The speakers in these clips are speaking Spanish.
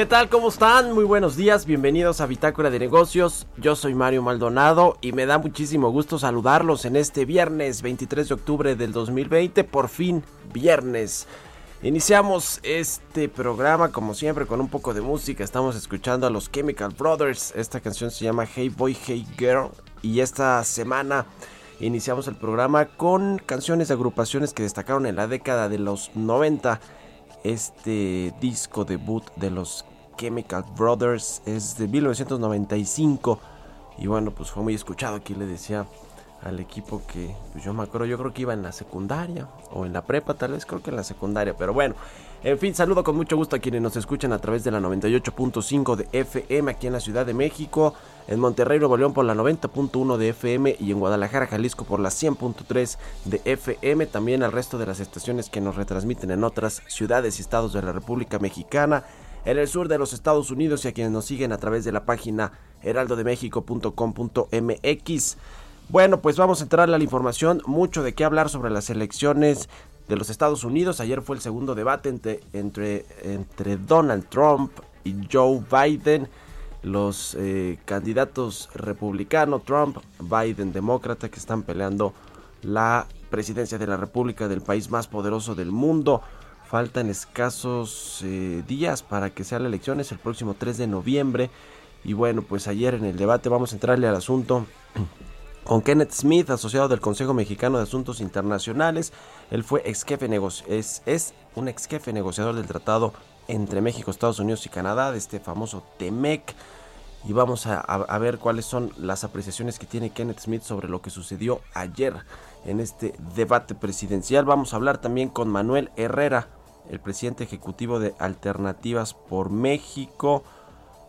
¿Qué tal? ¿Cómo están? Muy buenos días, bienvenidos a Bitácora de Negocios. Yo soy Mario Maldonado y me da muchísimo gusto saludarlos en este viernes 23 de octubre del 2020, por fin viernes. Iniciamos este programa como siempre con un poco de música. Estamos escuchando a los Chemical Brothers. Esta canción se llama Hey Boy, Hey Girl. Y esta semana iniciamos el programa con canciones de agrupaciones que destacaron en la década de los 90 este disco debut de los Chemical Brothers es de 1995 y bueno pues fue muy escuchado aquí le decía al equipo que pues yo me acuerdo yo creo que iba en la secundaria o en la prepa tal vez creo que en la secundaria pero bueno. En fin saludo con mucho gusto a quienes nos escuchan a través de la 98.5 de FM aquí en la Ciudad de México en Monterrey Nuevo León por la 90.1 de FM y en Guadalajara Jalisco por la 100.3 de FM también al resto de las estaciones que nos retransmiten en otras ciudades y estados de la República Mexicana en el sur de los Estados Unidos y a quienes nos siguen a través de la página heraldodemexico.com.mx. Bueno, pues vamos a entrar a la información, mucho de qué hablar sobre las elecciones de los Estados Unidos. Ayer fue el segundo debate entre, entre, Donald Trump y Joe Biden. Los eh, candidatos republicanos, Trump, Biden, demócrata, que están peleando la presidencia de la República del país más poderoso del mundo. Faltan escasos eh, días para que sea la elección, es el próximo 3 de noviembre. Y bueno, pues ayer en el debate vamos a entrarle al asunto con Kenneth Smith, asociado del Consejo Mexicano de Asuntos Internacionales. Él fue ex jefe es, un ex jefe negociador del tratado entre México, Estados Unidos y Canadá, de este famoso TEMEC. Y vamos a, ver cuáles son las apreciaciones que tiene Kenneth Smith sobre lo que sucedió ayer en este debate presidencial. Vamos a hablar también con Manuel Herrera, el presidente ejecutivo de Alternativas por México,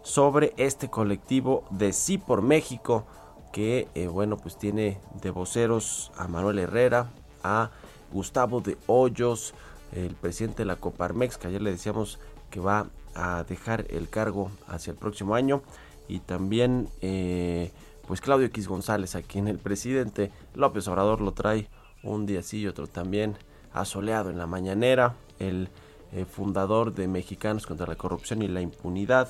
sobre este colectivo de Sí por México, que eh, bueno, pues tiene de voceros a Manuel Herrera, a Gustavo de Hoyos, el presidente de la Coparmex, que ayer le decíamos que va a dejar el cargo hacia el próximo año, y también eh, pues Claudio X González, a quien el presidente López Obrador lo trae un día sí y otro también asoleado en la mañanera, el eh, fundador de Mexicanos contra la Corrupción y la Impunidad.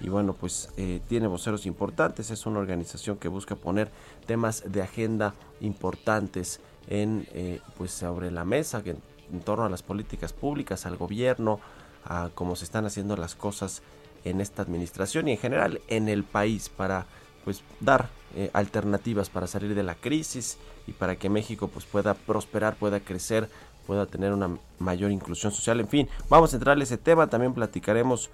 Y bueno, pues eh, tiene voceros importantes, es una organización que busca poner temas de agenda importantes en, eh, pues sobre la mesa, en, torno a las políticas públicas, al gobierno, a cómo se están haciendo las cosas en esta administración y en general en el país para pues dar alternativas para salir de la crisis y para que México pues pueda prosperar, pueda crecer pueda tener una mayor inclusión social. En fin, vamos a entrar a ese tema. También platicaremos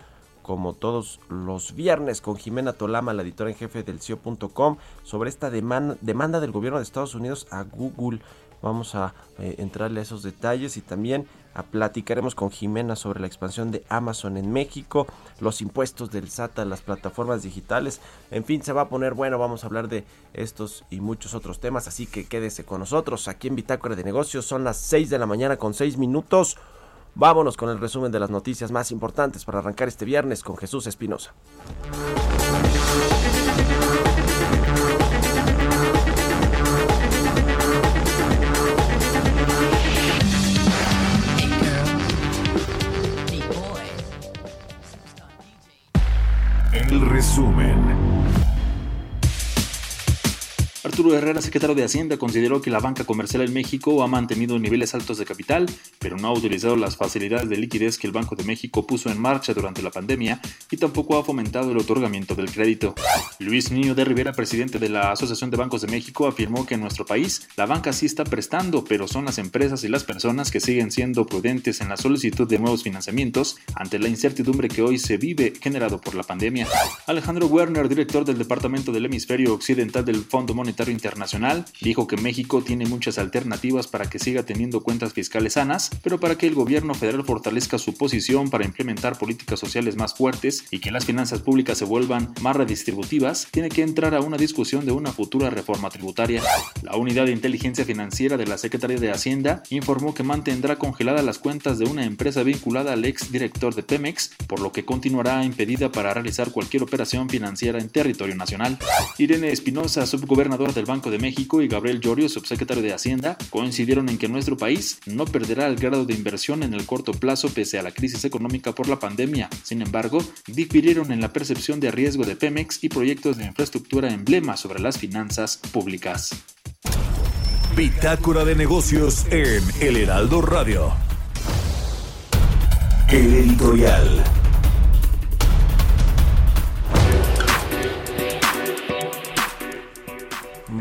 como todos los viernes con Jimena Tolama, la editora en jefe del CIO.com, sobre esta demanda, del gobierno de Estados Unidos a Google. Vamos a eh, entrarle a esos detalles y también platicaremos con Jimena sobre la expansión de Amazon en México, los impuestos del SAT a las plataformas digitales. En fin, se va a poner bueno. Vamos a hablar de estos y muchos otros temas. Así que quédese con nosotros aquí en Bitácora de Negocios. Son las 6 de la mañana con 6 minutos. Vámonos con el resumen de las noticias más importantes para arrancar este viernes con Jesús Espinosa. Arturo Herrera, secretario de Hacienda, consideró que la banca comercial en México ha mantenido niveles altos de capital, pero no ha utilizado las facilidades de liquidez que el Banco de México puso en marcha durante la pandemia y tampoco ha fomentado el otorgamiento del crédito. Luis Niño de Rivera, presidente de la Asociación de Bancos de México, afirmó que en nuestro país la banca sí está prestando, pero son las empresas y las personas que siguen siendo prudentes en la solicitud de nuevos financiamientos ante la incertidumbre que hoy se vive generado por la pandemia. Alejandro Werner, director del Departamento del Hemisferio Occidental del Fondo Monetario Internacional dijo que México tiene muchas alternativas para que siga teniendo cuentas fiscales sanas, pero para que el gobierno federal fortalezca su posición para implementar políticas sociales más fuertes y que las finanzas públicas se vuelvan más redistributivas, tiene que entrar a una discusión de una futura reforma tributaria. La Unidad de Inteligencia Financiera de la Secretaría de Hacienda informó que mantendrá congeladas las cuentas de una empresa vinculada al ex director de Pemex, por lo que continuará impedida para realizar cualquier operación financiera en territorio nacional. Irene Espinosa, subgobernadora del Banco de México y Gabriel Llorio, subsecretario de Hacienda, coincidieron en que nuestro país no perderá el grado de inversión en el corto plazo pese a la crisis económica por la pandemia. Sin embargo, difirieron en la percepción de riesgo de Pemex y proyectos de infraestructura emblema sobre las finanzas públicas. Bitácora de negocios en El Heraldo Radio. El editorial.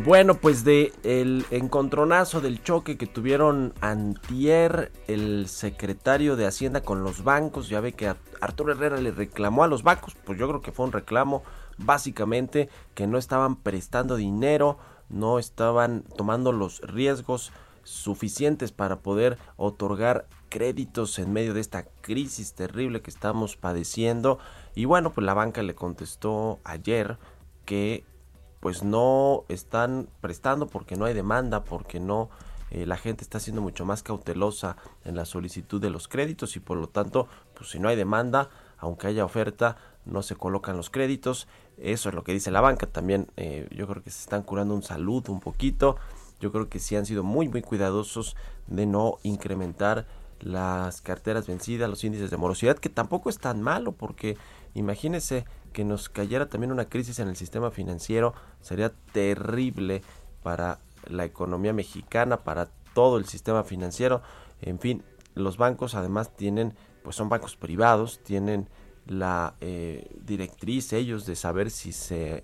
Bueno, pues de el encontronazo del choque que tuvieron antier el secretario de Hacienda con los bancos, ya ve que Arturo Herrera le reclamó a los bancos, pues yo creo que fue un reclamo básicamente que no estaban prestando dinero, no estaban tomando los riesgos suficientes para poder otorgar créditos en medio de esta crisis terrible que estamos padeciendo. Y bueno, pues la banca le contestó ayer que pues no están prestando porque no hay demanda, porque no eh, la gente está siendo mucho más cautelosa en la solicitud de los créditos y por lo tanto, pues si no hay demanda, aunque haya oferta, no se colocan los créditos. Eso es lo que dice la banca. También eh, yo creo que se están curando un salud un poquito. Yo creo que sí han sido muy muy cuidadosos de no incrementar las carteras vencidas, los índices de morosidad, que tampoco es tan malo porque imagínese que nos cayera también una crisis en el sistema financiero sería terrible para la economía mexicana, para todo el sistema financiero. En fin, los bancos además tienen, pues son bancos privados, tienen la eh, directriz ellos de saber si se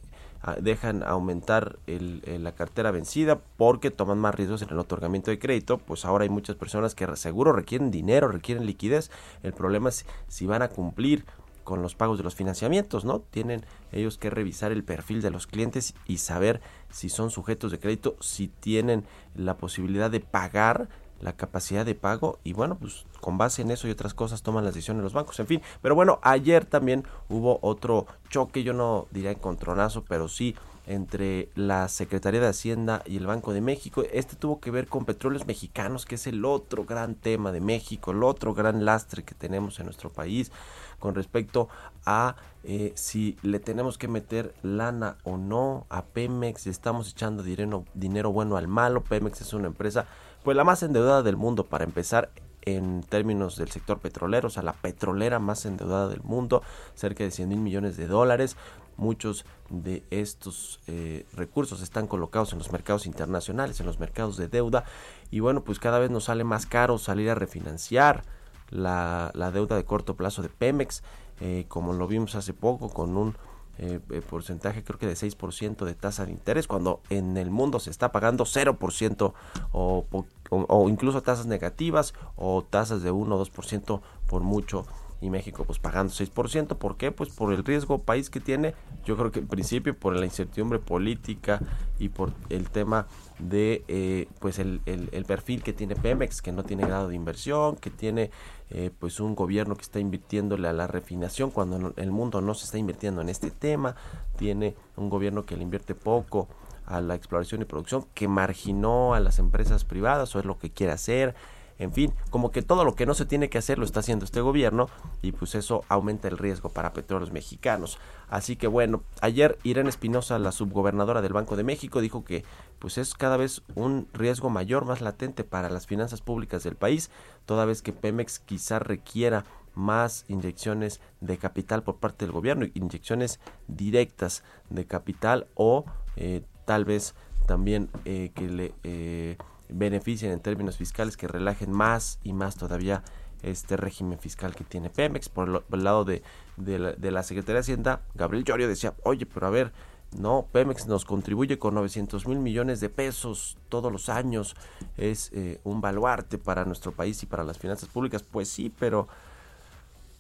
dejan aumentar el, la cartera vencida porque toman más riesgos en el otorgamiento de crédito, pues ahora hay muchas personas que seguro requieren dinero, requieren liquidez. El problema es si van a cumplir con los pagos de los financiamientos, ¿no? Tienen ellos que revisar el perfil de los clientes y saber si son sujetos de crédito, si tienen la posibilidad de pagar la capacidad de pago y bueno, pues con base en eso y otras cosas toman las decisiones los bancos, en fin. Pero bueno, ayer también hubo otro choque, yo no diría encontronazo, pero sí entre la Secretaría de Hacienda y el Banco de México. Este tuvo que ver con petróleos mexicanos, que es el otro gran tema de México, el otro gran lastre que tenemos en nuestro país con respecto a eh, si le tenemos que meter lana o no a Pemex, estamos echando dinero, dinero bueno al malo. Pemex es una empresa, pues la más endeudada del mundo para empezar en términos del sector petrolero, o sea, la petrolera más endeudada del mundo, cerca de 100 mil millones de dólares. Muchos de estos eh, recursos están colocados en los mercados internacionales, en los mercados de deuda, y bueno, pues cada vez nos sale más caro salir a refinanciar la, deuda de corto plazo de Pemex, eh, como lo vimos hace poco, con un eh, eh, porcentaje creo que de 6% de tasa de interés, cuando en el mundo se está pagando 0% o, o, o incluso tasas negativas o tasas de 1 o 2% por mucho y México pues pagando 6%. ¿Por qué? Pues por el riesgo país que tiene. Yo creo que en principio por la incertidumbre política y por el tema de eh, pues el, el, perfil que tiene Pemex, que no tiene grado de inversión, que tiene eh, pues un gobierno que está invirtiéndole a la refinación cuando el mundo no se está invirtiendo en este tema. Tiene un gobierno que le invierte poco a la exploración y producción, que marginó a las empresas privadas o es lo que quiere hacer En fin, como que todo lo que no se tiene que hacer lo está haciendo este gobierno y pues eso aumenta el riesgo para petróleos mexicanos. Así que bueno, ayer Irene Espinosa, la subgobernadora del Banco de México, dijo que pues es cada vez un riesgo mayor, más latente para las finanzas públicas del país, toda vez que Pemex quizá requiera más inyecciones de capital por parte del gobierno, inyecciones directas de capital o eh, tal vez también eh, que le eh, beneficien en términos fiscales, que relajen más y más todavía este régimen fiscal que tiene Pemex. Por, el lado de, la, de, la, Secretaría de Hacienda, Gabriel Llorio decía, oye, pero a ver, no, Pemex nos contribuye con 900 mil millones de pesos todos los años, es un baluarte para nuestro país y para las finanzas públicas. Pues sí, pero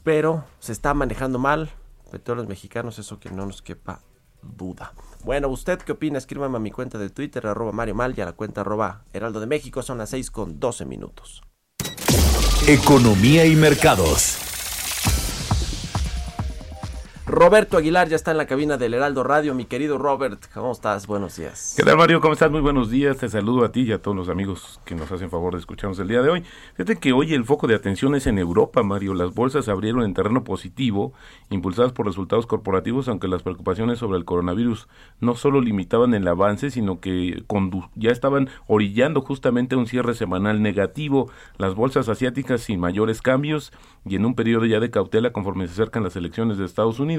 pero se está manejando mal. Petróleos mexicanos, eso que no nos quepa Bueno, ¿usted qué opina? Escríbame a mi cuenta de Twitter, arroba Mario Mal, y a la cuenta arroba Heraldo de México. Son las 6 con 12 minutos. Economía y mercados. Roberto Aguilar ya está en la cabina del Heraldo Radio. Mi querido Robert, ¿cómo estás? Buenos días. ¿Qué tal, Mario? ¿Cómo estás? Muy buenos días. Te saludo a ti y a todos los amigos que nos hacen favor de escucharnos el día de hoy. Fíjate que hoy el foco de atención es en Europa, Mario. Las bolsas abrieron en terreno positivo, impulsadas por resultados corporativos, aunque las preocupaciones sobre el coronavirus no solo limitaban el avance, sino que ya estaban orillando justamente un cierre semanal negativo. Las bolsas asiáticas sin mayores cambios y en un periodo ya de cautela conforme se acercan las elecciones de Estados Unidos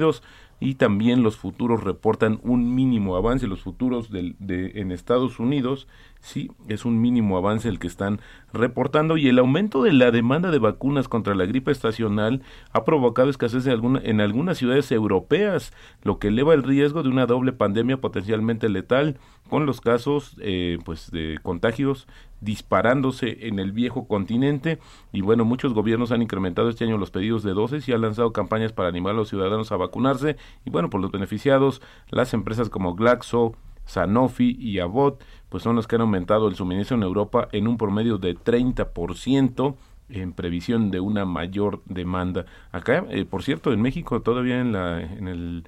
y también los futuros reportan un mínimo avance. Los futuros de, en Estados Unidos sí es un mínimo avance el que están reportando y el aumento de la demanda de vacunas contra la gripe estacional ha provocado escasez en, alguna, en algunas ciudades europeas, lo que eleva el riesgo de una doble pandemia potencialmente letal con los casos eh, pues de contagios disparándose en el viejo continente. Y bueno muchos gobiernos han incrementado este año los pedidos de dosis y han lanzado campañas para animar a los ciudadanos a vacunarse. Y bueno por los beneficiados las empresas como Glaxo Sanofi y Abbott pues son los que han aumentado el suministro en Europa en un promedio de 30% en previsión de una mayor demanda. Acá, eh, por cierto, en México todavía en la en el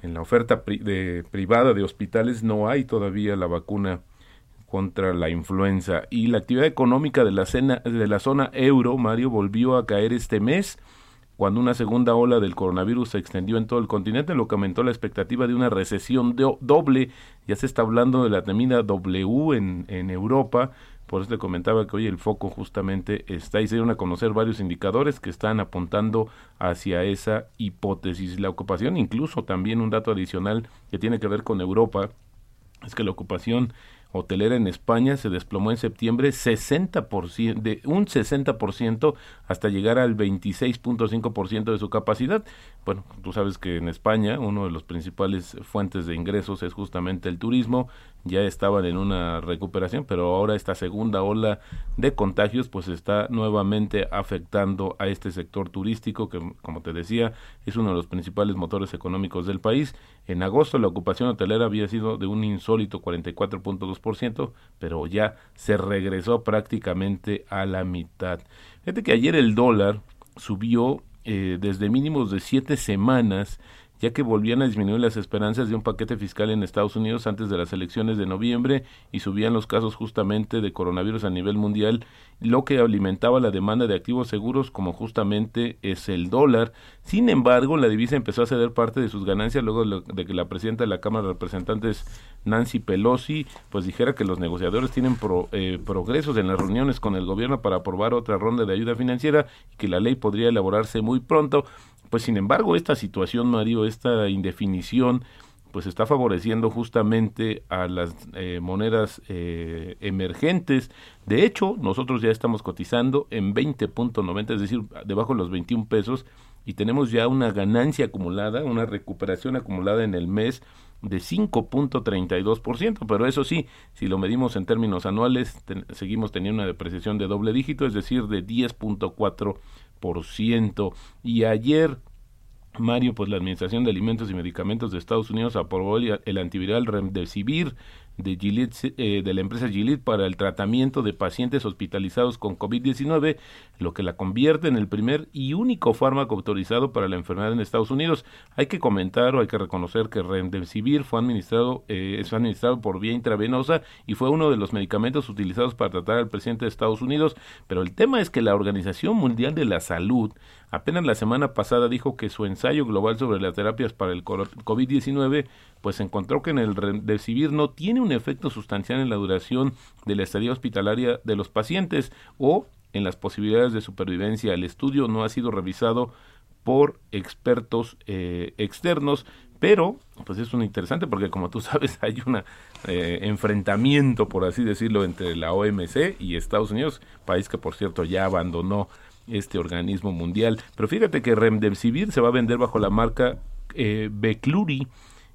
en la oferta de, privada de hospitales no hay todavía la vacuna contra la influenza y la actividad económica de la, de la zona euro, Mario, volvió a caer este mes cuando una segunda ola del coronavirus se extendió en todo el continente, lo que aumentó la expectativa de una recesión doble. Ya se está hablando de la temida W en, en Europa, por eso te comentaba que hoy el foco justamente está y se dieron a conocer varios indicadores que están apuntando hacia esa hipótesis. La ocupación, incluso también un dato adicional que tiene que ver con Europa, es que la ocupación hotelera en España se desplomó en septiembre 60%, de un 60% hasta llegar al 26.5% de su capacidad. Bueno, tú sabes que en España uno de los principales fuentes de ingresos es justamente el turismo ya estaban en una recuperación, pero ahora esta segunda ola de contagios pues está nuevamente afectando a este sector turístico que como te decía es uno de los principales motores económicos del país. En agosto la ocupación hotelera había sido de un insólito 44.2%, pero ya se regresó prácticamente a la mitad. Fíjate que ayer el dólar subió eh, desde mínimos de siete semanas ya que volvían a disminuir las esperanzas de un paquete fiscal en Estados Unidos antes de las elecciones de noviembre y subían los casos justamente de coronavirus a nivel mundial, lo que alimentaba la demanda de activos seguros como justamente es el dólar. Sin embargo, la divisa empezó a ceder parte de sus ganancias luego de que la presidenta de la Cámara de Representantes, Nancy Pelosi, pues dijera que los negociadores tienen eh, progresos en las reuniones con el gobierno para aprobar otra ronda de ayuda financiera y que la ley podría elaborarse muy pronto. Pues sin embargo, esta situación, Mario, esta indefinición, pues está favoreciendo justamente a las eh, monedas eh, emergentes. De hecho, nosotros ya estamos cotizando en 20.90, es decir, debajo de los 21 pesos, y tenemos ya una ganancia acumulada, una recuperación acumulada en el mes de 5.32%, pero eso sí, si lo medimos en términos anuales, seguimos teniendo una depreciación de doble dígito, es decir, de 10.4% ciento Y ayer, Mario, pues la Administración de Alimentos y Medicamentos de Estados Unidos aprobó el, antiviral Remdesivir, de, eh, de la empresa Gilead para el tratamiento de pacientes hospitalizados con COVID-19, lo que la convierte en el primer y único fármaco autorizado para la enfermedad en Estados Unidos. Hay que comentar o hay que reconocer que Remdesivir fue administrado, eh, es administrado por vía intravenosa y fue uno de los medicamentos utilizados para tratar al presidente de Estados Unidos, pero el tema es que la Organización Mundial de la Salud apenas la semana pasada dijo que su ensayo global sobre las terapias para el COVID-19 pues encontró que en el Remdesivir no tiene un efecto sustancial en la duración de la estadía hospitalaria de los pacientes o en las posibilidades de supervivencia. El estudio no ha sido revisado por expertos eh, externos, pero pues es interesante porque como tú sabes hay un eh, enfrentamiento, por así decirlo, entre la OMC y Estados Unidos, país que por cierto ya abandonó este organismo mundial. Pero fíjate que Remdesivir se va a vender bajo la marca eh, Becluri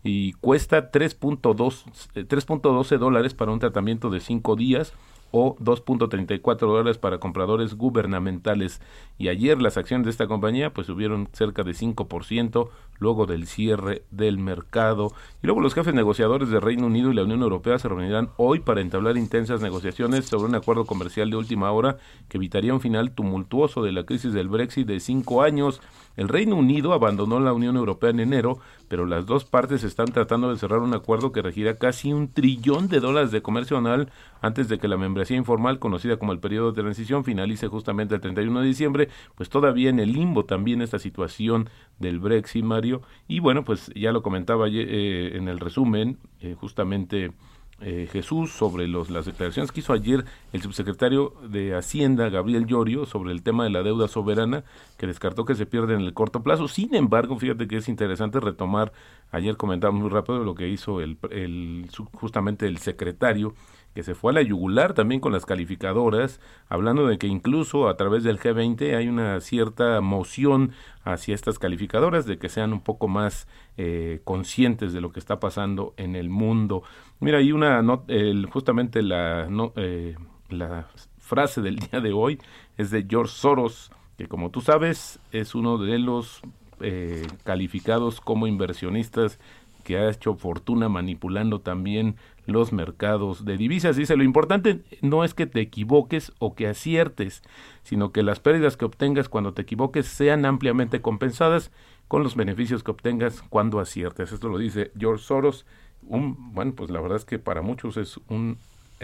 y cuesta 3.12 dólares para un tratamiento de 5 días o 2.34 dólares para compradores gubernamentales. Y ayer las acciones de esta compañía pues subieron cerca de 5% luego del cierre del mercado. Y luego los jefes negociadores de Reino Unido y la Unión Europea se reunirán hoy para entablar intensas negociaciones sobre un acuerdo comercial de última hora que evitaría un final tumultuoso de la crisis del Brexit de cinco años. El Reino Unido abandonó la Unión Europea en enero, pero las dos partes están tratando de cerrar un acuerdo que regirá casi un trillón de dólares de comercio anual antes de que la membresía informal, conocida como el periodo de transición, finalice justamente el 31 de diciembre, pues todavía en el limbo también esta situación del Brexit, Mario. Y bueno, pues ya lo comentaba eh, en el resumen, eh, justamente eh, Jesús sobre los, las declaraciones que hizo ayer el subsecretario de Hacienda, Gabriel Llorio, sobre el tema de la deuda soberana, que descartó que se pierde en el corto plazo. Sin embargo, fíjate que es interesante retomar, ayer comentamos muy rápido lo que hizo el, el justamente el secretario que se fue a la yugular también con las calificadoras, hablando de que incluso a través del G20 hay una cierta moción hacia estas calificadoras, de que sean un poco más eh, conscientes de lo que está pasando en el mundo. Mira, hay una, justamente la, eh, la frase del día de hoy es de George Soros, que como tú sabes es uno de los eh, calificados como inversionistas que ha hecho fortuna manipulando también los mercados de divisas. Dice, lo importante no es que te equivoques o que aciertes, sino que las pérdidas que obtengas cuando te equivoques sean ampliamente compensadas con los beneficios que obtengas cuando aciertes. Esto lo dice George Soros. Un, bueno, pues la verdad es que para muchos es un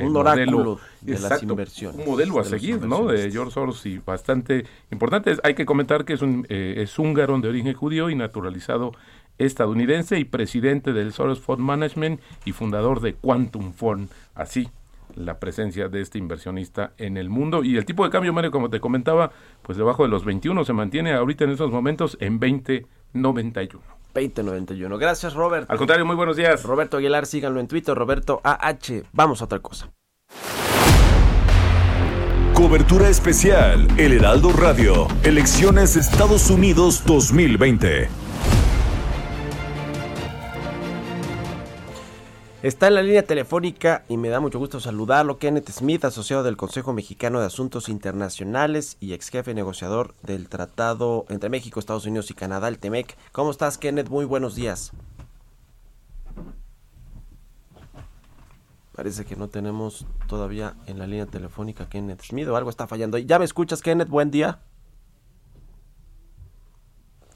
un oráculo de las inversiones. Un modelo a seguir, ¿no? De George Soros y bastante importante. Hay que comentar que es un eh, es húngaro de origen judío y naturalizado estadounidense y presidente del Soros Fund Management y fundador de Quantum Fund. Así la presencia de este inversionista en el mundo. Y el tipo de cambio, Mario, como te comentaba, pues debajo de los 21 se mantiene ahorita en estos momentos en 2091. 2091. Gracias, Robert. Al contrario, muy buenos días. Roberto Aguilar, síganlo en Twitter, Roberto AH. Vamos a otra cosa. Cobertura especial, El Heraldo Radio, Elecciones Estados Unidos 2020. Está en la línea telefónica y me da mucho gusto saludarlo, Kenneth Smith, asociado del Consejo Mexicano de Asuntos Internacionales y ex jefe negociador del Tratado entre México, Estados Unidos y Canadá, el TEMEC. ¿Cómo estás, Kenneth? Muy buenos días. Parece que no tenemos todavía en la línea telefónica Kenneth Smith o algo está fallando. ¿Ya me escuchas, Kenneth? Buen día.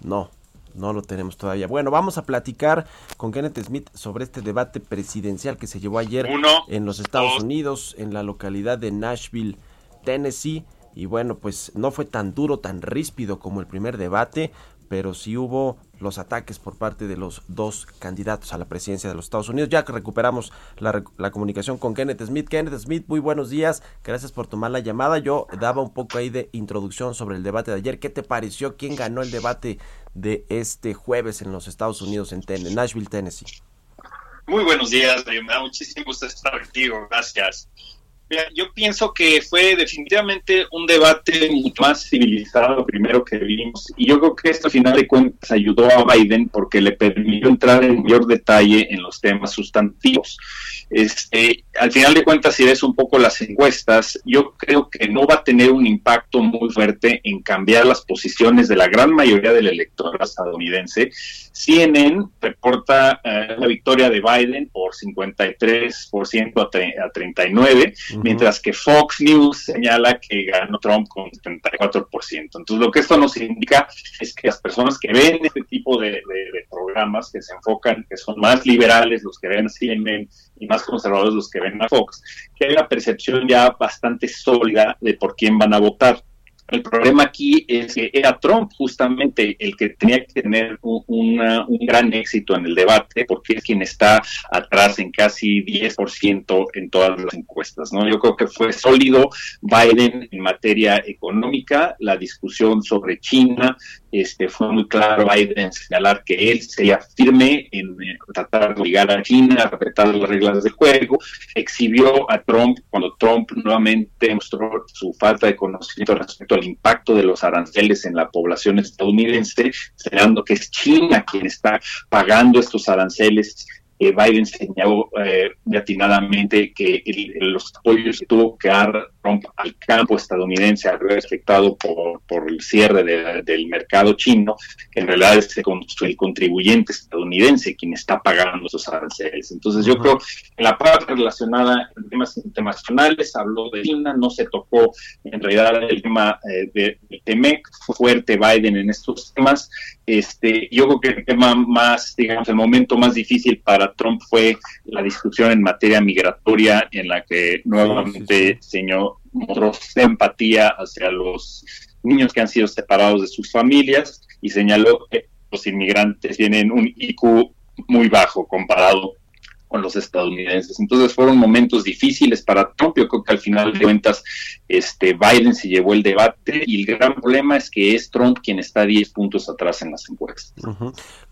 No, no lo tenemos todavía. Bueno, vamos a platicar con Kenneth Smith sobre este debate presidencial que se llevó ayer en los Estados Unidos, en la localidad de Nashville, Tennessee. Y bueno, pues no fue tan duro, tan ríspido como el primer debate, pero sí hubo los ataques por parte de los dos candidatos a la presidencia de los Estados Unidos. Ya que recuperamos la, la, comunicación con Kenneth Smith. Kenneth Smith, muy buenos días. Gracias por tomar la llamada. Yo daba un poco ahí de introducción sobre el debate de ayer. ¿Qué te pareció? ¿Quién ganó el debate de este jueves en los Estados Unidos, en, Nashville, Tennessee? Muy buenos días, me da muchísimo gusto estar contigo. Gracias. yo pienso que fue definitivamente un debate mucho más civilizado primero que vimos y yo creo que esto al final de cuentas ayudó a Biden porque le permitió entrar en mayor detalle en los temas sustantivos. Este, al final de cuentas, si ves un poco las encuestas, yo creo que no va a tener un impacto muy fuerte en cambiar las posiciones de la gran mayoría del electorado estadounidense. CNN reporta eh, la victoria de Biden por 53% a, a 39, mientras que Fox News señala que ganó Trump con 74%. Entonces, lo que esto nos indica es que las personas que ven este tipo de, de programas, que se enfocan, que son más liberales, los que ven CNN y más conservadores los que ven a Fox, que hay una percepción ya bastante sólida de por quién van a votar. El problema aquí es que era Trump justamente el que tenía que tener un, gran éxito en el debate, porque es quien está atrás en casi 10% en todas las encuestas. ¿no? Yo creo que fue sólido Biden en materia económica, la discusión sobre China, este, fue muy claro Biden señalar que él sería firme en, tratar de obligar a China a respetar las reglas del juego, exhibió a Trump cuando Trump nuevamente mostró su falta de conocimiento respecto al impacto de los aranceles en la población estadounidense, señalando que es China quien está pagando estos aranceles. Biden señaló eh, atinadamente que los apoyos tuvo que dar Trump al campo estadounidense al ver afectado por, por el cierre del mercado chino, que en realidad es el contribuyente estadounidense quien está pagando esos aranceles. Entonces yo creo que la parte relacionada en temas internacionales habló de China, no se tocó en realidad el tema eh, de, de Temec, fue fuerte Biden en estos temas. Este, yo creo que el tema más, digamos, el momento más difícil para Trump fue la discusión en materia migratoria en la que nuevamente señor mostró empatía hacia los niños que han sido separados de sus familias y señaló que los inmigrantes tienen un IQ muy bajo comparado con los estadounidenses. Entonces fueron momentos difíciles para Trump. Yo creo que al final de cuentas este, Biden se llevó el debate y el gran problema es que es Trump quien está 10 puntos atrás en las encuestas.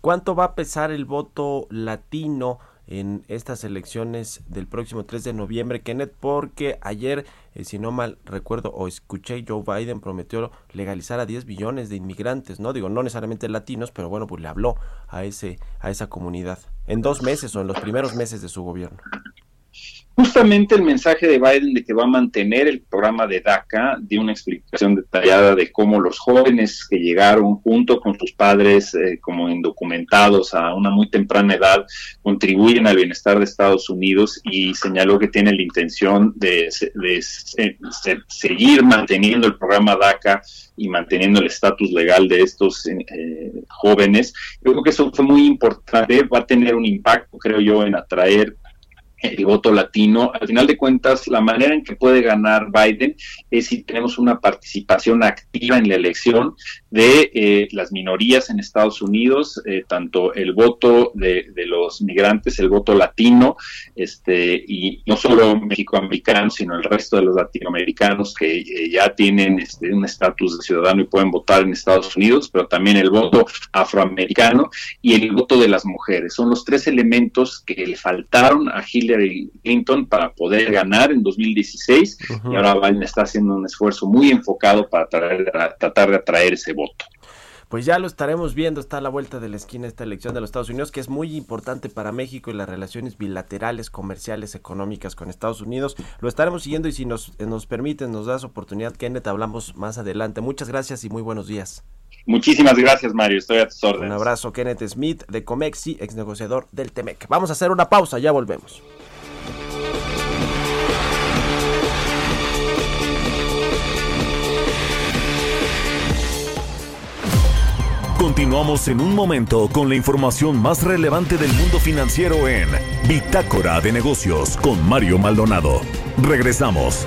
¿Cuánto va a pesar el voto latino? En estas elecciones del próximo 3 de noviembre, Kenneth, porque ayer, eh, si no mal recuerdo o escuché, Joe Biden prometió legalizar a 10 billones de inmigrantes, ¿no? Digo, no necesariamente latinos, pero bueno, pues le habló a, ese, a esa comunidad en dos meses o en los primeros meses de su gobierno justamente el mensaje de Biden de que va a mantener el programa de DACA dio una explicación detallada de cómo los jóvenes que llegaron junto con sus padres eh, como indocumentados a una muy temprana edad contribuyen al bienestar de Estados Unidos y señaló que tiene la intención de, seguir manteniendo el programa DACA y manteniendo el estatus legal de estos eh, jóvenes. Yo creo que eso fue muy importante, va a tener un impacto, creo yo, en atraer el voto latino. Al final de cuentas, la manera en que puede ganar Biden es si tenemos una participación activa en la elección de eh, las minorías en Estados Unidos, eh, tanto el voto de, los migrantes, el voto latino, este, y no solo mexicoamericanos, sino el resto de los latinoamericanos que eh, ya tienen este, un estatus de ciudadano y pueden votar en Estados Unidos, pero también el voto afroamericano y el voto de las mujeres. Son los tres elementos que le faltaron a Hillary Clinton para poder ganar en 2016 y ahora Biden está haciendo un esfuerzo muy enfocado para tratar de atraer ese voto voto. Pues ya lo estaremos viendo, está a la vuelta de la esquina esta elección de los Estados Unidos, que es muy importante para México y las relaciones bilaterales, comerciales, económicas con Estados Unidos. Lo estaremos siguiendo y si nos, nos permiten, nos das oportunidad, Kenneth, hablamos más adelante. Muchas gracias y muy buenos días. Muchísimas gracias, Mario. Estoy a tus órdenes. Un abrazo, Kenneth Smith, de Comexi, ex negociador del TEMEC. Vamos a hacer una pausa, ya volvemos. Continuamos en un momento con la información más relevante del mundo financiero en Bitácora de Negocios con Mario Maldonado. Regresamos.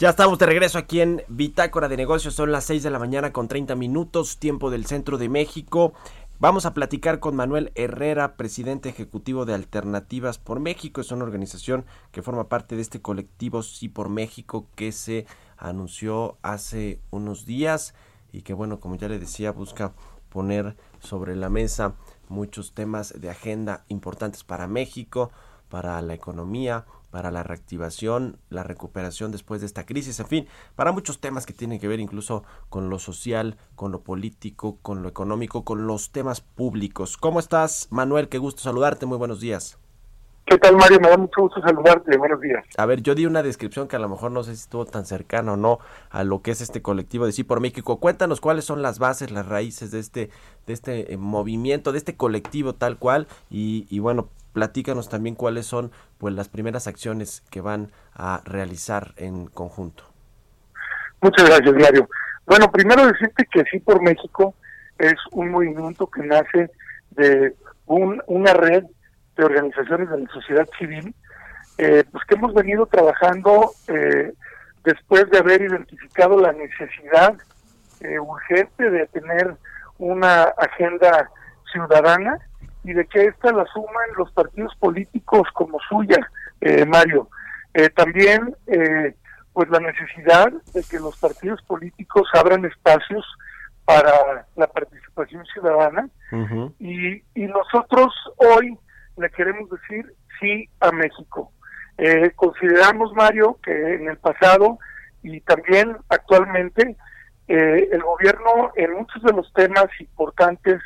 Ya estamos de regreso aquí en Bitácora de Negocios. Son las 6 de la mañana con 30 minutos, tiempo del centro de México. Vamos a platicar con Manuel Herrera, presidente ejecutivo de Alternativas por México. Es una organización que forma parte de este colectivo Sí por México que se anunció hace unos días y que, bueno, como ya le decía, busca poner sobre la mesa muchos temas de agenda importantes para México, para la economía, para la reactivación, la recuperación después de esta crisis, en fin, para muchos temas que tienen que ver incluso con lo social, con lo político, con lo económico, con los temas públicos. ¿Cómo estás, Manuel? Qué gusto saludarte, muy buenos días. ¿Qué tal, Mario? Me da mucho gusto saludarte. Buenos días. A ver, yo di una descripción que a lo mejor no sé si estuvo tan cercana o no a lo que es este colectivo de Sí por México. Cuéntanos cuáles son las bases, las raíces de este, de este eh, movimiento, de este colectivo tal cual. Y, y bueno, platícanos también cuáles son pues las primeras acciones que van a realizar en conjunto. Muchas gracias, Mario. Bueno, primero decirte que Sí por México es un movimiento que nace de una red de organizaciones de la sociedad civil, eh, pues que hemos venido trabajando eh, después de haber identificado la necesidad eh, urgente de tener una agenda ciudadana y de que esta la suman los partidos políticos como suya, eh, Mario. Eh, también, eh, pues la necesidad de que los partidos políticos abran espacios para la participación ciudadana y, y nosotros hoy le queremos decir sí a México. consideramos, Mario, que en el pasado y también actualmente el gobierno en muchos de los temas importantes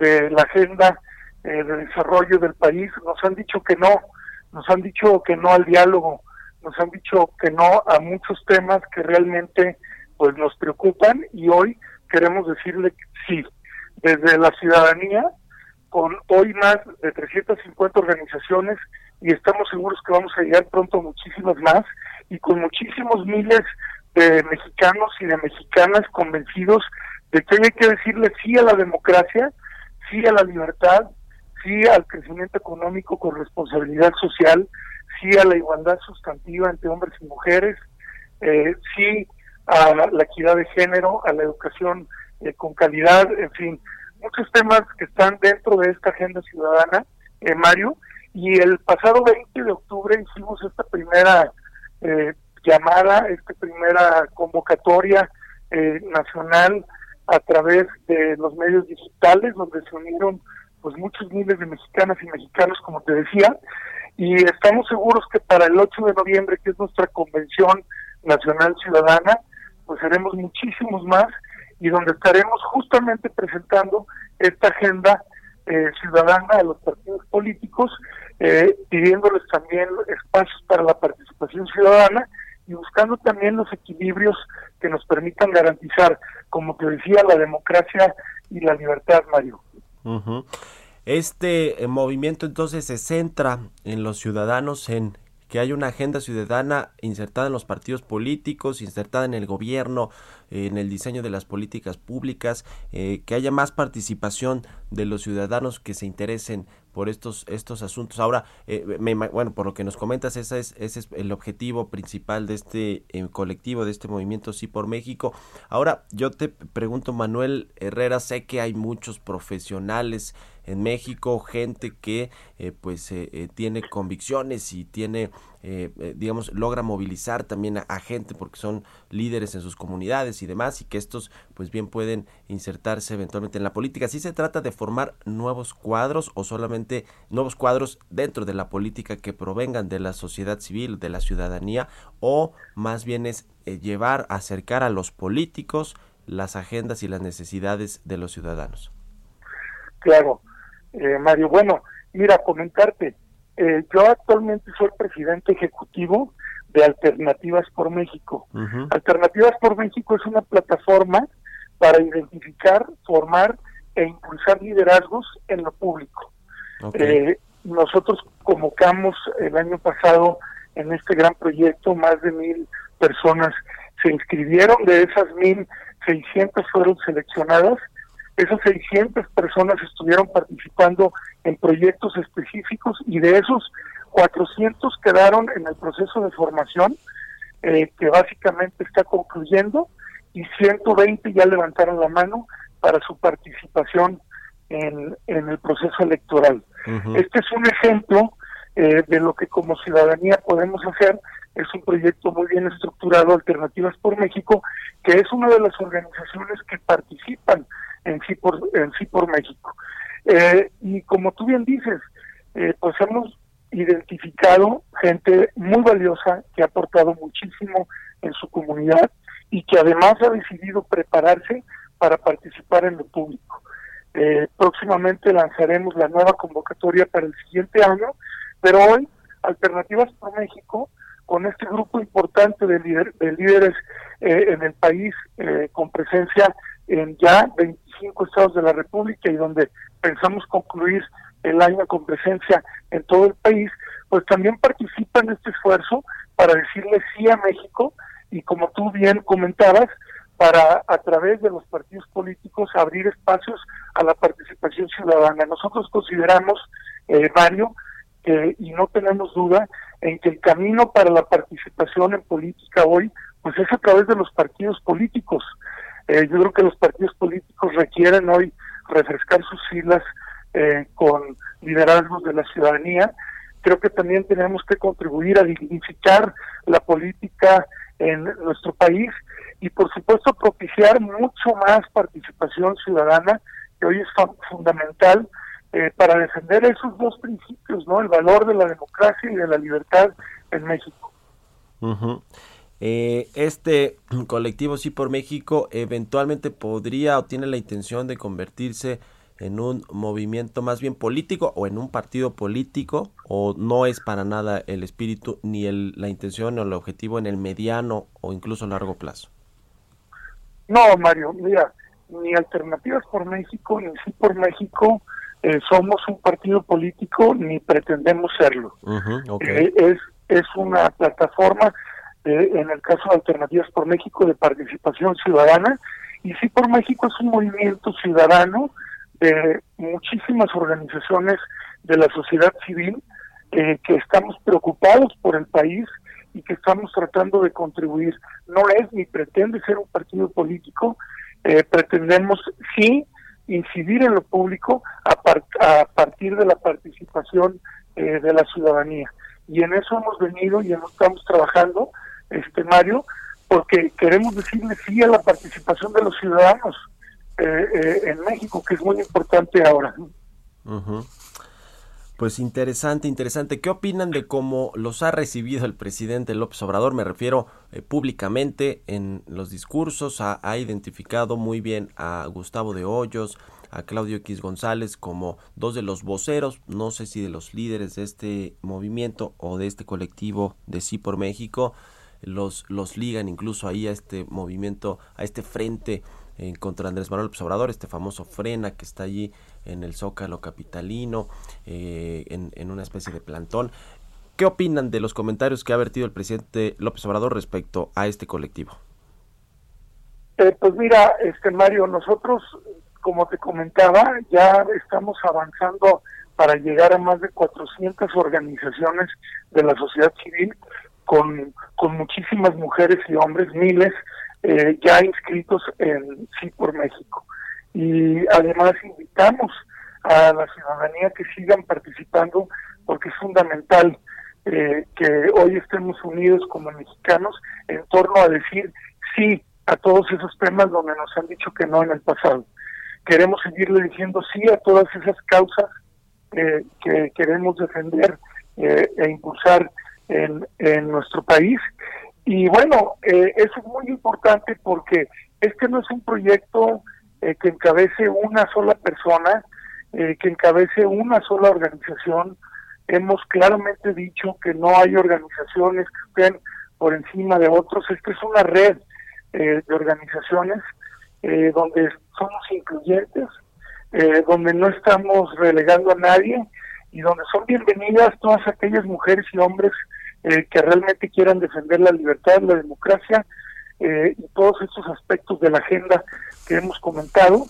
de la agenda eh, de desarrollo del país nos han dicho que no, nos han dicho que no al diálogo, nos han dicho que no a muchos temas que realmente pues nos preocupan y hoy queremos decirle sí, desde la ciudadanía, con hoy más de 350 organizaciones y estamos seguros que vamos a llegar pronto muchísimas más y con muchísimos miles de mexicanos y de mexicanas convencidos de que hay que decirle sí a la democracia, sí a la libertad, sí al crecimiento económico con responsabilidad social, sí a la igualdad sustantiva entre hombres y mujeres, eh, sí a la, equidad de género, a la educación eh, con calidad, en fin, muchos temas que están dentro de esta agenda ciudadana, eh, Mario, y el pasado 20 de octubre hicimos esta primera llamada, esta primera convocatoria nacional a través de los medios digitales, donde se unieron pues muchos miles de mexicanas y mexicanos, como te decía, y estamos seguros que para el 8 de noviembre, que es nuestra convención nacional ciudadana, pues haremos muchísimos más y donde estaremos justamente presentando esta agenda eh, ciudadana a los partidos políticos, eh, pidiéndoles también espacios para la participación ciudadana y buscando también los equilibrios que nos permitan garantizar, como te decía, la democracia y la libertad, Mario. Este eh, movimiento entonces se centra en los ciudadanos, en que haya una agenda ciudadana insertada en los partidos políticos, insertada en el gobierno, en el diseño de las políticas públicas, eh, que haya más participación de los ciudadanos que se interesen por estos estos asuntos. Ahora, eh, bueno, por lo que nos comentas, ese es, ese es el objetivo principal de este eh, colectivo, de este movimiento Sí por México. Ahora, yo te pregunto, Manuel Herrera, sé que hay muchos profesionales en México, gente que pues tiene convicciones y tiene, digamos, logra movilizar también a gente porque son líderes en sus comunidades y demás y que estos pues bien pueden insertarse eventualmente en la política. ¿Sí se trata de formar nuevos cuadros o solamente nuevos cuadros dentro de la política que provengan de la sociedad civil, de la ciudadanía o más bien es eh, llevar, acercar a los políticos las agendas y las necesidades de los ciudadanos? Claro, eh, Mario. Bueno, mira, comentarte, eh, yo actualmente soy presidente ejecutivo de Alternativas por México. Alternativas por México es una plataforma para identificar, formar e impulsar liderazgos en lo público. Eh, nosotros convocamos el año pasado en este gran proyecto, más de mil personas se inscribieron, de esas mil, seiscientas fueron seleccionadas, esas 600 personas estuvieron participando en proyectos específicos y de esos 400 quedaron en el proceso de formación eh, que básicamente está concluyendo y 120 ya levantaron la mano para su participación en, el proceso electoral. Este es un ejemplo eh, de lo que como ciudadanía podemos hacer. Es un proyecto muy bien estructurado, Alternativas por México, que es una de las organizaciones que participan en sí por, en sí por México. Eh, y como tú bien dices, eh, pues hemos identificado gente muy valiosa que ha aportado muchísimo en su comunidad y que además ha decidido prepararse para participar en lo público. Eh, próximamente lanzaremos la nueva convocatoria para el siguiente año, pero hoy Alternativas por México, con este grupo importante de, de líderes eh, en el país, eh, con presencia en ya 25 estados de la República y donde pensamos concluir el año con presencia en todo el país, pues también participa en este esfuerzo para decirle sí a México y como tú bien comentabas, para a través de los partidos políticos abrir espacios a la participación ciudadana. Nosotros consideramos, eh, Mario, y no tenemos duda en que el camino para la participación en política hoy, pues es a través de los partidos políticos. Eh, yo creo que los partidos políticos requieren hoy refrescar sus filas eh, con liderazgos de la ciudadanía. Creo que también tenemos que contribuir a dignificar la política en nuestro país y por supuesto propiciar mucho más participación ciudadana que hoy es fundamental eh, para defender esos dos principios, ¿no? El valor de la democracia y de la libertad en México. Eh, este colectivo Sí por México eventualmente podría o tiene la intención de convertirse en un movimiento más bien político o en un partido político o no es para nada el espíritu ni el, la intención o el objetivo en el mediano o incluso largo plazo? No, Mario, mira, ni Alternativas por México ni Sí por México eh, somos un partido político ni pretendemos serlo. Eh, es, es una plataforma, eh, en el caso de Alternativas por México, de participación ciudadana y Sí por México es un movimiento ciudadano de muchísimas organizaciones de la sociedad civil eh, que estamos preocupados por el país y que estamos tratando de contribuir. No es ni pretende ser un partido político, eh, pretendemos sí incidir en lo público a, partir de la participación eh, de la ciudadanía. Y en eso hemos venido y en eso estamos trabajando, este Mario, porque queremos decirle sí a la participación de los ciudadanos. Eh, eh, en México, que es muy importante ahora. Pues interesante, interesante. ¿Qué opinan de cómo los ha recibido el presidente López Obrador? Me refiero eh, públicamente en los discursos, ha, identificado muy bien a Gustavo de Hoyos, a Claudio X González como dos de los voceros, no sé si de los líderes de este movimiento o de este colectivo de Sí por México, los, los ligan incluso ahí a este movimiento, a este frente en contra Andrés Manuel López Obrador, este famoso frena que está allí en el Zócalo Capitalino, eh, en, una especie de plantón. ¿Qué opinan de los comentarios que ha vertido el presidente López Obrador respecto a este colectivo? Eh, pues mira, este Mario, nosotros, como te comentaba, ya estamos avanzando para llegar a más de 400 organizaciones de la sociedad civil con, con muchísimas mujeres y hombres, miles, eh, ya inscritos en Sí por México. Y además invitamos a la ciudadanía que sigan participando porque es fundamental eh, que hoy estemos unidos como mexicanos en torno a decir sí a todos esos temas donde nos han dicho que no en el pasado. Queremos seguirle diciendo sí a todas esas causas eh, que queremos defender e impulsar en, nuestro país y bueno, eh, eso es muy importante porque este no es un proyecto eh, que encabece una sola persona, eh, que encabece una sola organización. Hemos claramente dicho que no hay organizaciones que estén por encima de otros. Esta es una red de organizaciones donde somos incluyentes, donde no estamos relegando a nadie y donde son bienvenidas todas aquellas mujeres y hombres eh, que realmente quieran defender la libertad, la democracia eh, y todos estos aspectos de la agenda que hemos comentado.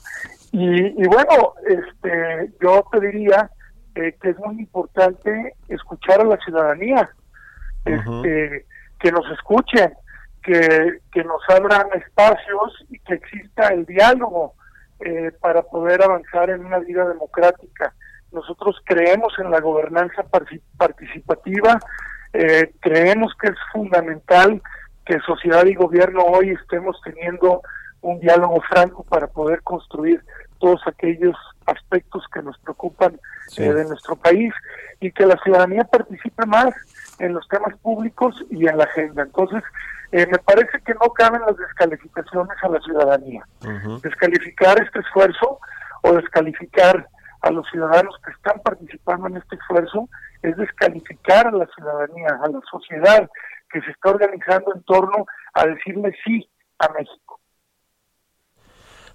Y, bueno, este, yo pediría eh, que es muy importante escuchar a la ciudadanía, este, que nos escuchen, que, que nos abran espacios y que exista el diálogo eh, para poder avanzar en una vida democrática. Nosotros creemos en la gobernanza participativa, eh, creemos que es fundamental que sociedad y gobierno hoy estemos teniendo un diálogo franco para poder construir todos aquellos aspectos que nos preocupan eh, de nuestro país y que la ciudadanía participe más en los temas públicos y en la agenda. Entonces, eh, me parece que no caben las descalificaciones a la ciudadanía. Descalificar este esfuerzo o descalificar a los ciudadanos que están participando en este esfuerzo es descalificar a la ciudadanía, a la sociedad que se está organizando en torno a decirle sí a México.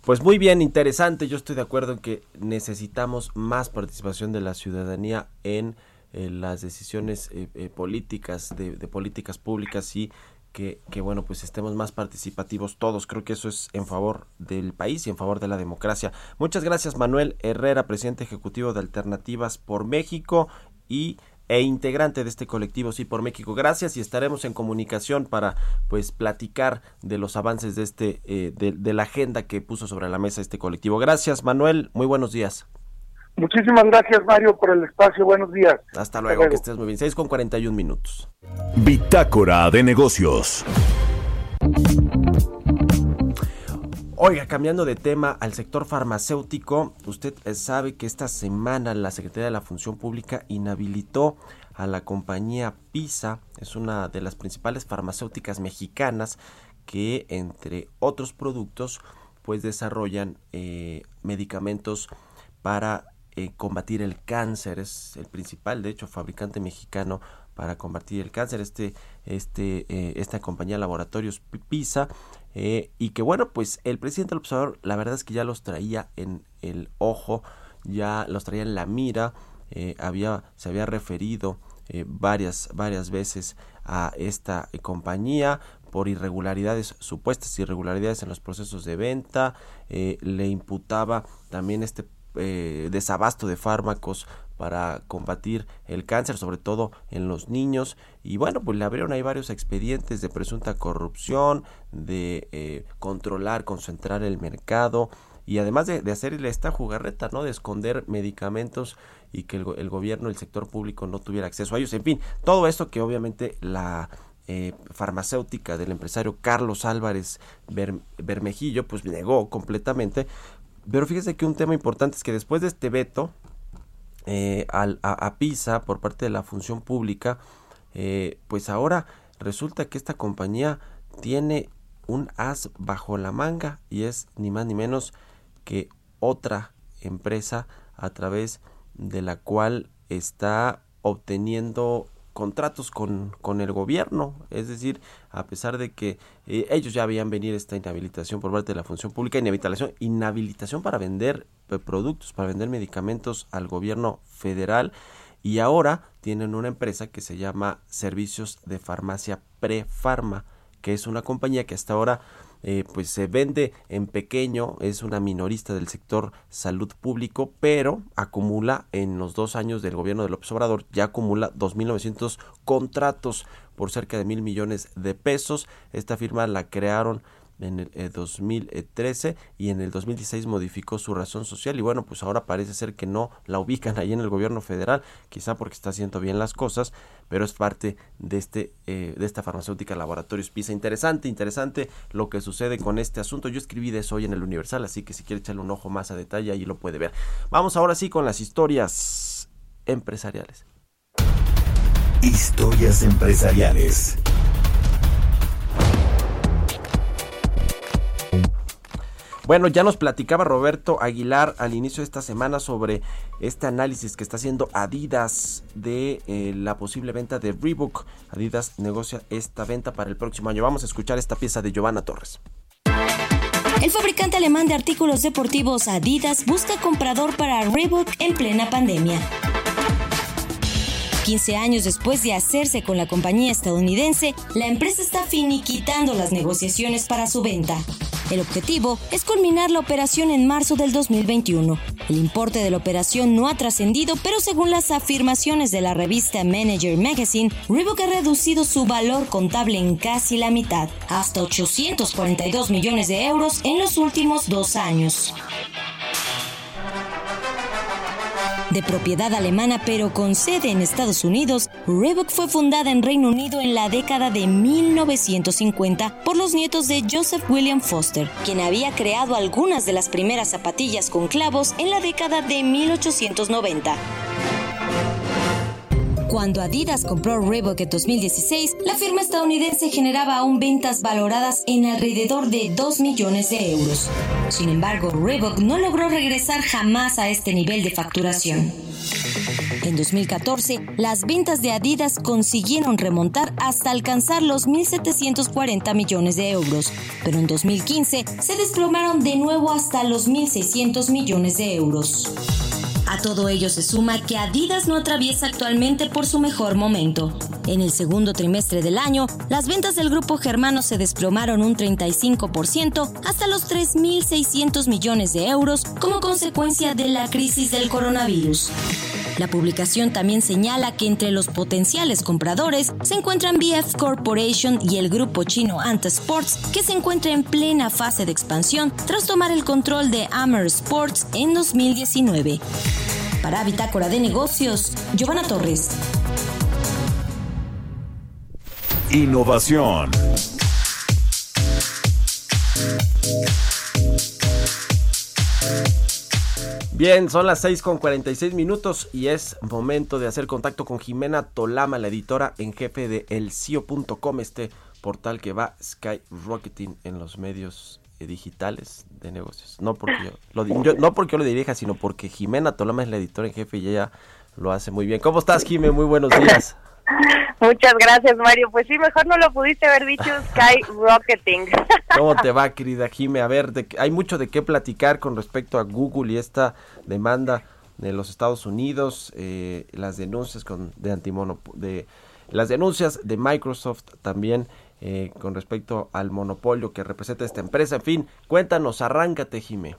Pues muy bien, interesante. Yo estoy de acuerdo en que necesitamos más participación de la ciudadanía en eh, las decisiones eh, eh, políticas, de, políticas públicas y que, bueno, pues estemos más participativos todos. Creo que eso es en favor del país y en favor de la democracia. Muchas gracias, Manuel Herrera, presidente ejecutivo de Alternativas por México y e integrante de este colectivo Sí por México. Gracias y estaremos en comunicación para pues platicar de los avances de este eh, de, la agenda que puso sobre la mesa este colectivo. Gracias Manuel, muy buenos días. Muchísimas gracias Mario por el espacio, buenos días. Hasta luego, que estés muy bien. 6 con 41 minutos. Bitácora de negocios. Oiga, cambiando de tema al sector farmacéutico, usted eh, sabe que esta semana la Secretaría de la Función Pública inhabilitó a la compañía PISA, es una de las principales farmacéuticas mexicanas que entre otros productos pues desarrollan eh, medicamentos para eh, combatir el cáncer, es el principal de hecho fabricante mexicano para combatir el cáncer, este, este, esta compañía Laboratorios PISA eh, y que bueno, pues el presidente del observador, la verdad es que ya los traía en el ojo, ya los traía en la mira, eh, había, se había referido eh, varias, varias veces a esta compañía por irregularidades, supuestas irregularidades en los procesos de venta, le imputaba también este desabasto de fármacos para combatir el cáncer, sobre todo en los niños. Y bueno, pues le abrieron ahí varios expedientes de presunta corrupción, de eh, controlar, concentrar el mercado y además de, hacerle esta jugarreta, ¿no? De esconder medicamentos y que el, gobierno, el sector público no tuviera acceso a ellos. En fin, todo esto que obviamente la eh, farmacéutica del empresario Carlos Álvarez Bermejillo pues negó completamente. Pero fíjese que un tema importante es que después de este veto, eh, a, PISA por parte de la función pública, eh, pues ahora resulta que esta compañía tiene un as bajo la manga y es ni más ni menos que otra empresa a través de la cual está obteniendo contratos con, con el gobierno, es decir, a pesar de que eh, ellos ya habían venido esta inhabilitación por parte de la función pública, inhabilitación, inhabilitación para vender eh, productos, para vender medicamentos al gobierno federal y ahora tienen una empresa que se llama Servicios de Farmacia Prefarma, que es una compañía que hasta ahora eh, pues se vende en pequeño, es una minorista del sector salud público, pero acumula en los dos años del gobierno de López Obrador, ya acumula 2.900 contratos por cerca de mil millones de pesos. Esta firma la crearon en el 2013 eh, y en el 2016 modificó su razón social y bueno pues ahora parece ser que no la ubican ahí en el gobierno federal quizá porque está haciendo bien las cosas pero es parte de este eh, de esta farmacéutica laboratorios PISA interesante interesante lo que sucede con este asunto. Yo escribí de eso hoy en el Universal así que si quiere echarle un ojo más a detalle ahí lo puede ver. Vamos ahora sí con las historias empresariales. Historias empresariales Bueno, ya nos platicaba Roberto Aguilar al inicio de esta semana sobre este análisis que está haciendo Adidas de eh, la posible venta de Reebok. Adidas negocia esta venta para el próximo año. Vamos a escuchar esta pieza de Giovanna Torres. El fabricante alemán de artículos deportivos Adidas busca comprador para Reebok en plena pandemia. 15 años después de hacerse con la compañía estadounidense, la empresa está finiquitando las negociaciones para su venta. El objetivo es culminar la operación en marzo del 2021. El importe de la operación no ha trascendido, pero según las afirmaciones de la revista Manager Magazine, Reebok ha reducido su valor contable en casi la mitad, hasta 842 millones de euros en los últimos dos años. De propiedad alemana pero con sede en Estados Unidos, Reebok fue fundada en Reino Unido en la década de 1950 por los nietos de Joseph William Foster, quien había creado algunas de las primeras zapatillas con clavos en la década de 1890. Cuando Adidas compró Reebok en 2016, la firma estadounidense generaba aún ventas valoradas en alrededor de 2 millones de euros. Sin embargo, Reebok no logró regresar jamás a este nivel de facturación. En 2014, las ventas de Adidas consiguieron remontar hasta alcanzar los 1.740 millones de euros, pero en 2015 se desplomaron de nuevo hasta los 1.600 millones de euros. A todo ello se suma que Adidas no atraviesa actualmente por su mejor momento. En el segundo trimestre del año, las ventas del grupo germano se desplomaron un 35% hasta los 3.600 millones de euros como consecuencia de la crisis del coronavirus. La publicación también señala que entre los potenciales compradores se encuentran BF Corporation y el grupo chino Ant Sports, que se encuentra en plena fase de expansión tras tomar el control de Amer Sports en 2019. Para Bitácora de Negocios, Giovanna Torres. Innovación. Bien, son las 6 con 46 minutos y es momento de hacer contacto con Jimena Tolama, la editora en jefe de elcio.com, este portal que va skyrocketing en los medios eh, digitales de negocios. No porque yo lo, no porque yo lo dirija, sino porque Jimena Tolama es la editora en jefe y ella lo hace muy bien. ¿Cómo estás, Jimena? Muy buenos días. Muchas gracias, Mario. Pues sí, mejor no lo pudiste haber dicho, skyrocketing. ¿Cómo te va, querida Jime? A ver, hay mucho de qué platicar con respecto a Google y esta demanda de los Estados Unidos, eh, las denuncias con, de antimonopolio, de las denuncias de Microsoft también eh, con respecto al monopolio que representa esta empresa. En fin, cuéntanos, arráncate, Jime.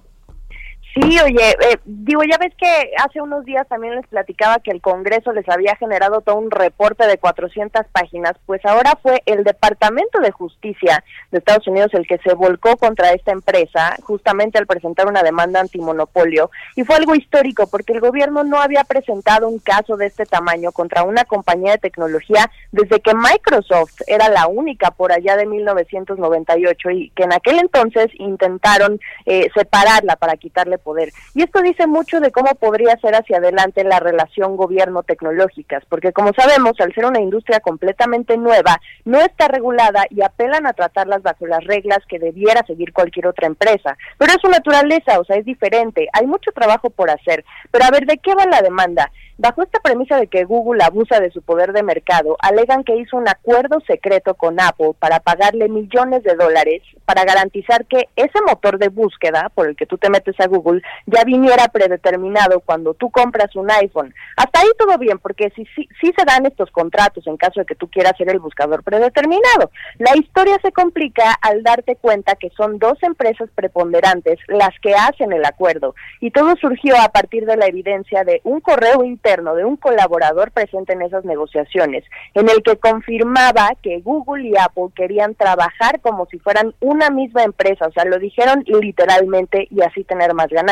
Sí, oye, eh, digo, ya ves que hace unos días también les platicaba que el Congreso les había generado todo un reporte de 400 páginas, pues ahora fue el Departamento de Justicia de Estados Unidos el que se volcó contra esta empresa, justamente al presentar una demanda antimonopolio, y fue algo histórico porque el gobierno no había presentado un caso de este tamaño contra una compañía de tecnología desde que Microsoft era la única por allá de 1998 y que en aquel entonces intentaron eh, separarla para quitarle poder. Y esto dice mucho de cómo podría ser hacia adelante la relación gobierno-tecnológicas, porque como sabemos, al ser una industria completamente nueva, no está regulada y apelan a tratarlas bajo las reglas que debiera seguir cualquier otra empresa. Pero es su naturaleza, o sea, es diferente. Hay mucho trabajo por hacer. Pero a ver, ¿de qué va la demanda? Bajo esta premisa de que Google abusa de su poder de mercado, alegan que hizo un acuerdo secreto con Apple para pagarle millones de dólares para garantizar que ese motor de búsqueda por el que tú te metes a Google ya viniera predeterminado cuando tú compras un iPhone. Hasta ahí todo bien, porque si sí si, se dan estos contratos en caso de que tú quieras ser el buscador predeterminado. La historia se complica al darte cuenta que son dos empresas preponderantes las que hacen el acuerdo y todo surgió a partir de la evidencia de un correo interno de un colaborador presente en esas negociaciones, en el que confirmaba que Google y Apple querían trabajar como si fueran una misma empresa, o sea, lo dijeron literalmente y así tener más ganancias.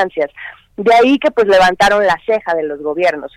De ahí que pues levantaron la ceja de los gobiernos.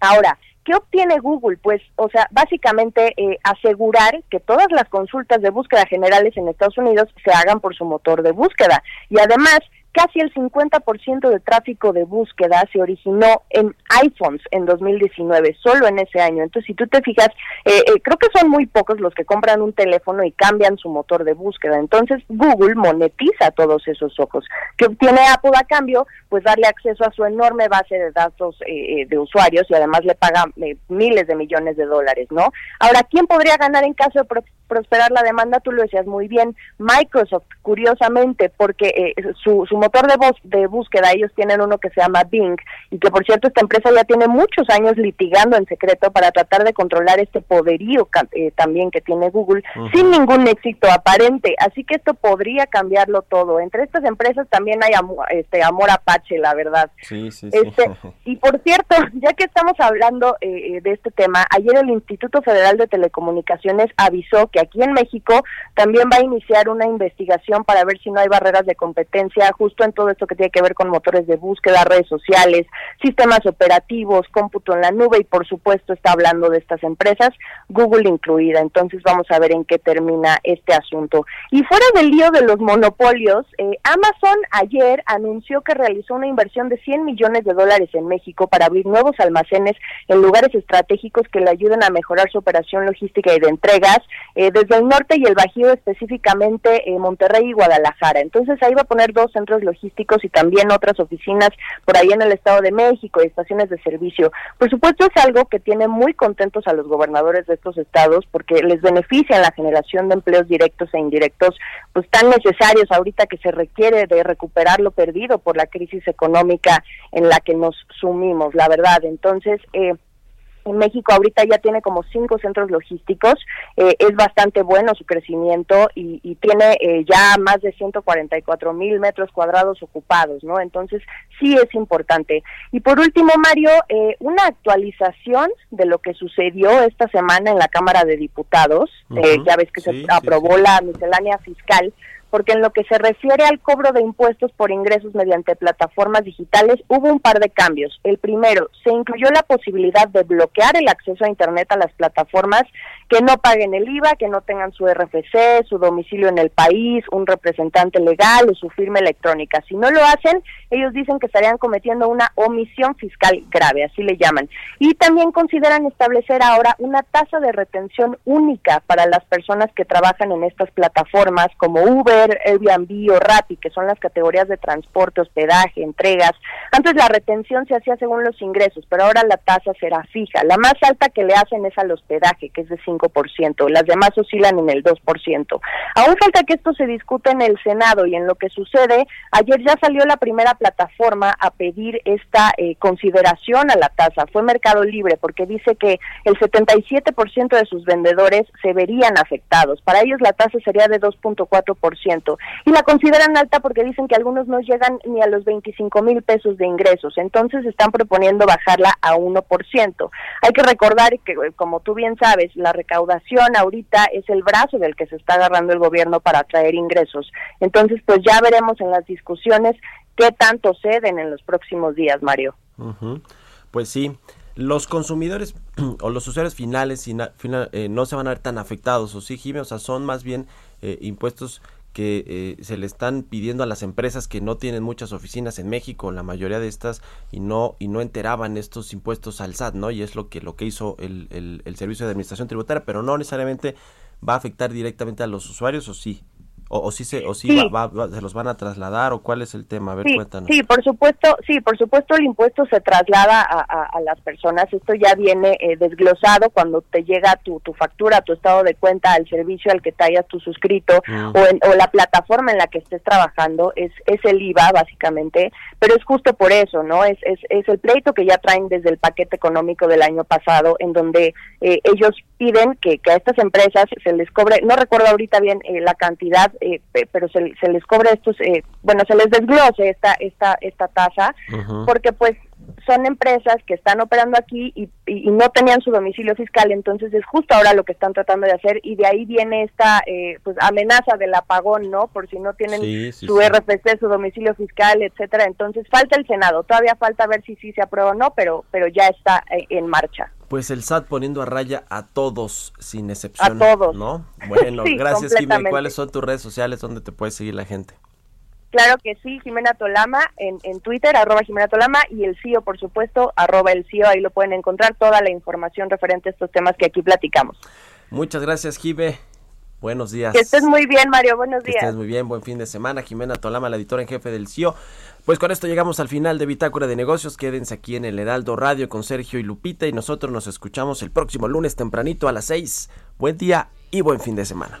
Ahora, ¿qué obtiene Google? Pues, o sea, básicamente eh, asegurar que todas las consultas de búsqueda generales en Estados Unidos se hagan por su motor de búsqueda. Y además, casi el 50% de tráfico de búsqueda se originó en iPhones en 2019, solo en ese año. Entonces, si tú te fijas, eh, eh, creo que son muy pocos los que compran un teléfono y cambian su motor de búsqueda. Entonces, Google monetiza todos esos ojos. ¿Qué obtiene Apple a cambio? Pues darle acceso a su enorme base de datos eh, de usuarios y además le paga miles de millones de dólares, ¿no? Ahora, ¿quién podría ganar en caso de prosperar la demanda, tú lo decías muy bien, Microsoft, curiosamente, porque eh, su, su motor de, voz, de búsqueda, ellos tienen uno que se llama Bing, y que por cierto esta empresa ya tiene muchos años litigando en secreto para tratar de controlar este poderío eh, también que tiene Google, sin ningún éxito aparente. Así que esto podría cambiarlo todo. Entre estas empresas también hay este, amor apache, la verdad. Sí, sí, este, y por cierto, ya que estamos hablando eh, de este tema, ayer el Instituto Federal de Telecomunicaciones avisó que aquí en México también va a iniciar una investigación para ver si no hay barreras de competencia justo en todo esto que tiene que ver con motores de búsqueda, redes sociales, sistemas operativos, cómputo en la nube y por supuesto está hablando de estas empresas, Google incluida. Entonces vamos a ver en qué termina este asunto. Y fuera del lío de los monopolios, eh, Amazon ayer anunció que realizó una inversión de 100 millones de dólares en México para abrir nuevos almacenes en lugares estratégicos que le ayuden a mejorar su operación logística y de entregas desde el norte y el Bajío, específicamente en Monterrey y Guadalajara. Entonces ahí va a poner dos centros logísticos y también otras oficinas por ahí en el Estado de México y estaciones de servicio. Por supuesto es algo que tiene muy contentos a los gobernadores de estos estados porque les beneficia la generación de empleos directos e indirectos pues tan necesarios ahorita que se requiere de recuperar lo perdido por la crisis económica en la que nos sumimos, la verdad. Entonces, eh, México ahorita ya tiene como cinco centros logísticos, eh, es bastante bueno su crecimiento y, tiene eh, ya más de 144 mil metros cuadrados ocupados, ¿no? Entonces sí es importante. Y por último, Mario, eh, una actualización de lo que sucedió esta semana en la Cámara de Diputados, ya ves que se aprobó la miscelánea fiscal porque en lo que se refiere al cobro de impuestos por ingresos mediante plataformas digitales hubo un par de cambios. El primero, se incluyó la posibilidad de bloquear el acceso a Internet a las plataformas que no paguen el IVA, que no tengan su RFC, su domicilio en el país, un representante legal o su firma electrónica. Si no lo hacen, ellos dicen que estarían cometiendo una omisión fiscal grave, así le llaman. Y también consideran establecer ahora una tasa de retención única para las personas que trabajan en estas plataformas como Uber, Airbnb o Rappi, que son las categorías de transporte, hospedaje, entregas. Antes la retención se hacía según los ingresos, pero ahora la tasa será fija. La más alta que le hacen es al hospedaje, que es de 5 las demás oscilan en el 2%. Aún falta que esto se discute en el Senado y en lo que sucede, ayer ya salió la primera plataforma a pedir esta eh, consideración a la tasa, fue Mercado Libre, porque dice que el 77% de sus vendedores se verían afectados. Para ellos la tasa sería de 2.4% y la consideran alta porque dicen que algunos no llegan ni a los 25 mil pesos de ingresos, entonces están proponiendo bajarla a 1%. Hay que recordar que, como tú bien sabes, la recaudación ahorita es el brazo del que se está agarrando el gobierno para atraer ingresos. Entonces, pues ya veremos en las discusiones qué tanto ceden en los próximos días, Mario. Pues sí, los consumidores o los usuarios finales eh, no se van a ver tan afectados, o sí, Jimmy, o sea, son más bien eh, impuestos que eh, se le están pidiendo a las empresas que no tienen muchas oficinas en México, la mayoría de estas, y no, y no enteraban estos impuestos al SAT, ¿no? Y es lo que, lo que hizo el, el, el Servicio de Administración Tributaria, pero no necesariamente va a afectar directamente a los usuarios, ¿o sí? O, o si se o si Va, se los van a trasladar o cuál es el tema a ver sí, cuéntanos. sí por supuesto sí por supuesto el impuesto se traslada a, a, las personas. Esto ya viene eh, desglosado cuando te llega tu, tu factura tu estado de cuenta al servicio al que te hayas tu suscrito mm. o, en, o la plataforma en la que estés trabajando es es el IVA básicamente. Pero es justo por eso no es es, es el pleito que ya traen desde el paquete económico del año pasado en donde eh, ellos piden que, que a estas empresas se les cobre no recuerdo ahorita bien eh, la cantidad eh, pero se, se, les cobra estos, eh, bueno, se les desglose esta, esta, esta tasa, porque pues son empresas que están operando aquí y, y, no tenían su domicilio fiscal, entonces es justo ahora lo que están tratando de hacer y de ahí viene esta eh, pues amenaza del apagón, ¿no? Por si no tienen su RFC, su domicilio fiscal, etcétera. Entonces falta el Senado, todavía falta ver si sí se aprueba o no, pero pero ya está en marcha. Pues el SAT poniendo a raya a todos, sin excepción. A todos. ¿No? Bueno, gracias, Jimena. ¿Cuáles son tus redes sociales donde te puede seguir la gente? Claro que sí, Jimena Tolama en, en Twitter, arroba Jimena Tolama, y el CIO, por supuesto, arroba el CIO, ahí lo pueden encontrar toda la información referente a estos temas que aquí platicamos. Muchas gracias, Jime. Buenos días. Que estés muy bien, Mario. Buenos días. Que estés muy bien. Buen fin de semana. Jimena Tolama, la editora en jefe del CIO. Pues con esto llegamos al final de Bitácora de Negocios. Quédense aquí en el Heraldo Radio con Sergio y Lupita y nosotros nos escuchamos el próximo lunes tempranito a las seis. Buen día y buen fin de semana.